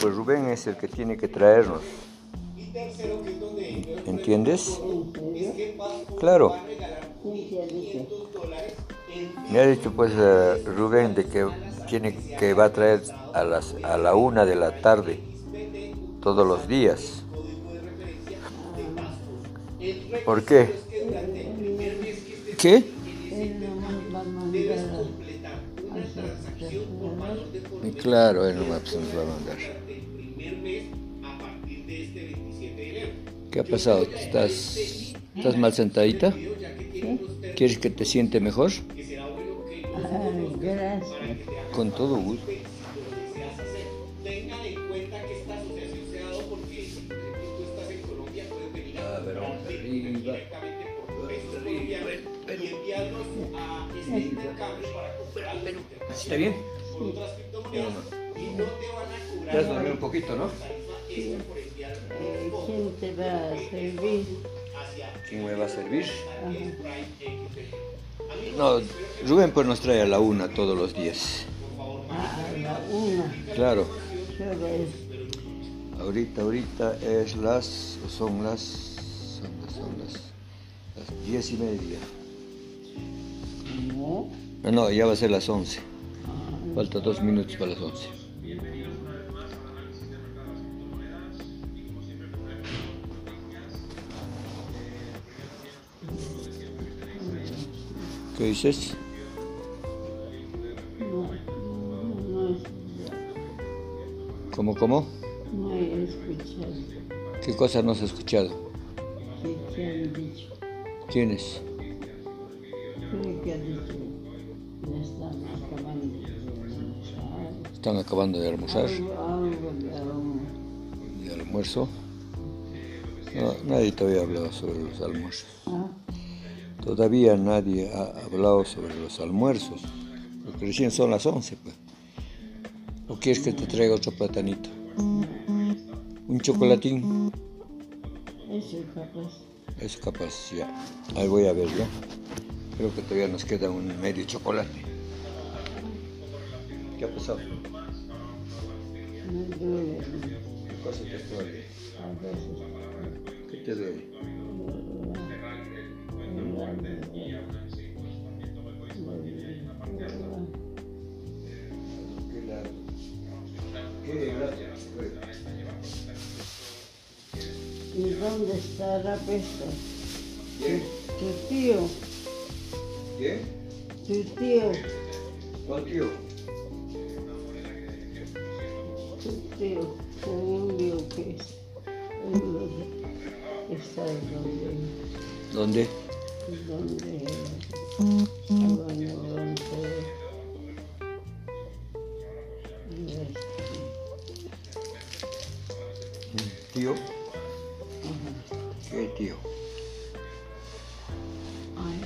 pues Rubén es el que tiene que traernos. ¿Entiendes? Claro. Me ha dicho pues eh, Rubén de que tiene que va a traer a las a la una de la tarde todos los días. ¿Por qué? ¿Qué? Claro, él no va a mandar. ¿Qué ha pasado? ¿Estás, estás mal sentadita? ¿Quieres que te siente mejor? Gracias. Con todo gusto. A ver, vamos arriba. ¿Está bien? Ya has dormido un poquito, ¿no? Eh, ¿Quién te va a servir? ¿Quién me va a servir? No, Rubén pues nos trae a la una todos los días. Ah, a la una. Claro. Ahorita, ahorita es las, son las, son las, son las, las diez y media. No. Ah, No, ya va a ser las once. Falta dos minutos para las once. ¿Qué dices? No, no, es- ¿Cómo, cómo? no he escuchado. ¿Qué cosas no has escuchado? ¿Qué te han dicho? ¿Quiénes? Creo que ha dicho. Están acabando de almorzar. Están acabando de almorzar, almuerzo. No, nadie todavía ha hablado sobre los almuerzos. Ah, Todavía nadie ha hablado sobre los almuerzos, porque recién son las 11. Pues. ¿O quieres que te traiga otro platanito? ¿Un chocolatín? eso capaz. Eso capaz, ya. Ahí voy a ver ya. Creo que todavía nos queda un medio chocolate. ¿Qué ha pasado? Me duele ¿Qué cosa te duele? ¿Qué te duele? ¿Qué ¿Y dónde está la pesta? ¿Quién? Tu tío, ¿Quién? tu tío, ¿Cuál tío? tu tío, un lío que es. Está donde, ¿Dónde? Donde, ¿Tío? ¿Qué tío? ay,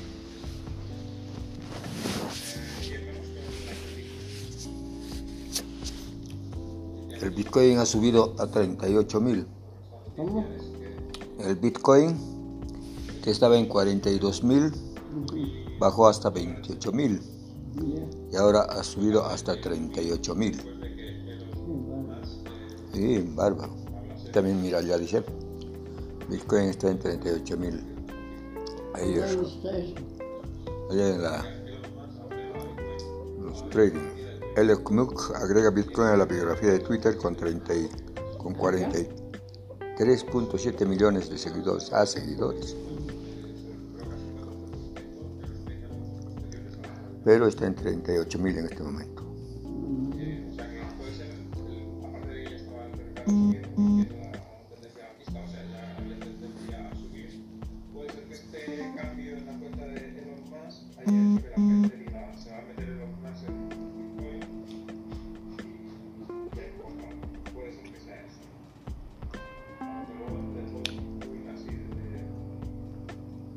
El Bitcoin ha subido a 38 mil. ¿cómo? El Bitcoin, que estaba en 42 mil, bajó hasta 28 mil. Y ahora ha subido hasta 38 mil. Sí, bárbaro. También mira, ya dice, Bitcoin está en 38 mil. Ahí allá en la, los trading. Musk agrega Bitcoin a la biografía de Twitter con, 30 y- con 43.7 millones de seguidores. Ah, seguidores. Pero está en 38 mil en este momento.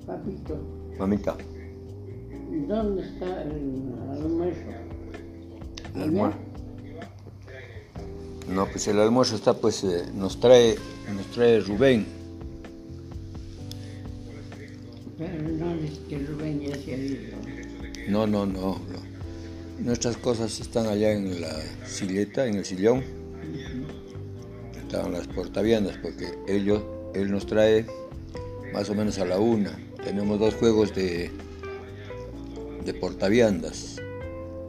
Papito, Mamita, ¿dónde está el almuerzo? el almuerzo. No, pues el almuerzo está, pues eh, nos trae, nos trae Rubén. Pero no es que Rubén ya se ha ido. No, no, no, no. Nuestras cosas están allá en la silleta, en el sillón. estaban las portaviandas, porque ellos, él nos trae más o menos a la una. Tenemos dos juegos de, de portaviandas.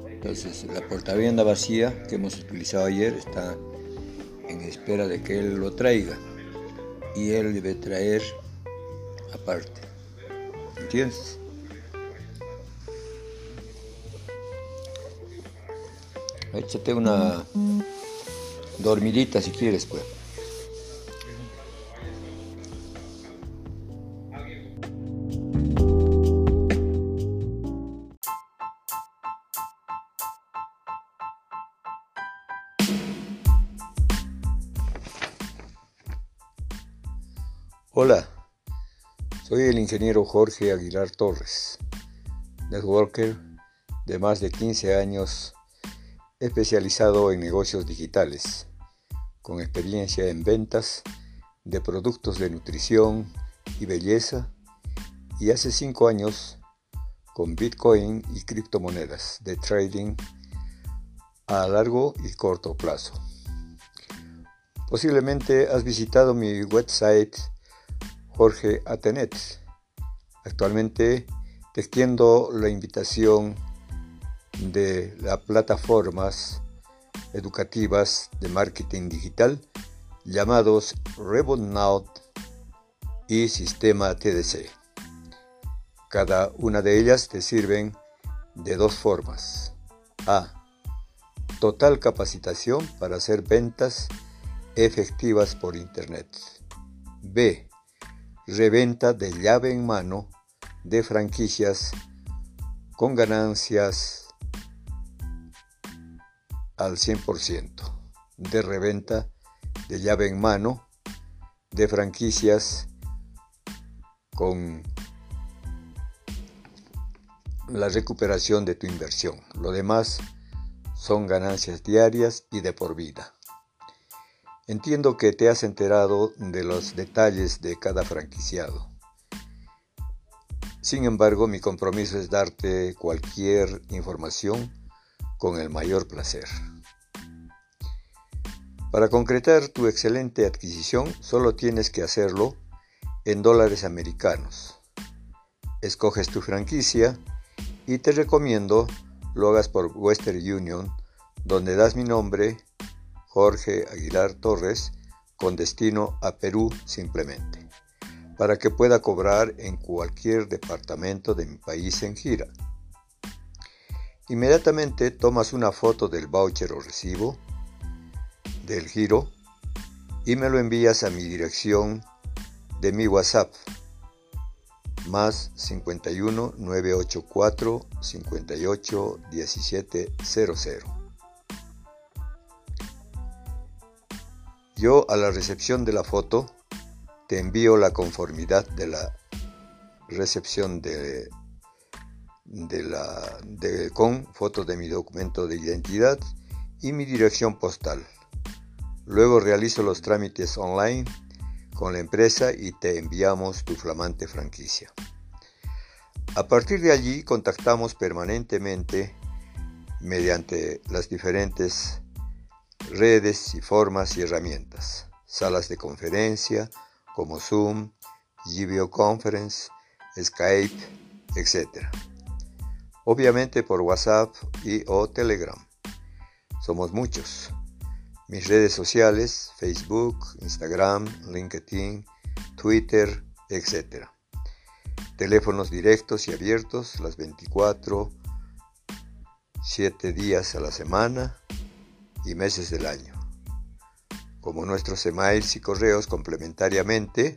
Entonces, la portavianda vacía que hemos utilizado ayer está en espera de que él lo traiga. Y él debe traer aparte. ¿Entiendes? Échate una dormidita si quieres, pues. Hola, soy el ingeniero Jorge Aguilar Torres, networker de más de 15 años especializado en negocios digitales, con experiencia en ventas de productos de nutrición y belleza y hace 5 años con Bitcoin y criptomonedas de trading a largo y corto plazo. Posiblemente has visitado mi website Jorge Atenet. Actualmente te extiendo la invitación de las plataformas educativas de marketing digital llamados RebotNow y Sistema TDC. Cada una de ellas te sirven de dos formas. A. Total capacitación para hacer ventas efectivas por Internet. B reventa de llave en mano de franquicias con ganancias al 100%, de reventa de llave en mano de franquicias con la recuperación de tu inversión. Lo demás son ganancias diarias y de por vida. Entiendo que te has enterado de los detalles de cada franquiciado. Sin embargo, mi compromiso es darte cualquier información con el mayor placer. Para concretar tu excelente adquisición, solo tienes que hacerlo en dólares americanos. Escoges tu franquicia y te recomiendo lo hagas por Western Union, donde das mi nombre Jorge Aguilar Torres con destino a Perú simplemente, para que pueda cobrar en cualquier departamento de mi país en gira. Inmediatamente tomas una foto del voucher o recibo del giro y me lo envías a mi dirección de mi WhatsApp más 51 984 58 17 00. Yo a la recepción de la foto te envío la conformidad de la recepción de, de la, de, con foto de mi documento de identidad y mi dirección postal. Luego realizo los trámites online con la empresa y te enviamos tu flamante franquicia. A partir de allí contactamos permanentemente mediante las diferentes redes y formas y herramientas, salas de conferencia como Zoom, Video Conference, Skype, etc. Obviamente por WhatsApp y o Telegram. Somos muchos. Mis redes sociales, Facebook, Instagram, LinkedIn, Twitter, etc. Teléfonos directos y abiertos las 24, 7 días a la semana y meses del año. Como nuestros emails y correos complementariamente,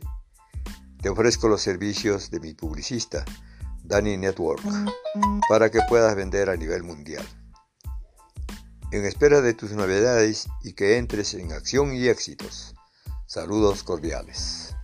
te ofrezco los servicios de mi publicista, Dani Network, para que puedas vender a nivel mundial. En espera de tus novedades y que entres en acción y éxitos. Saludos cordiales.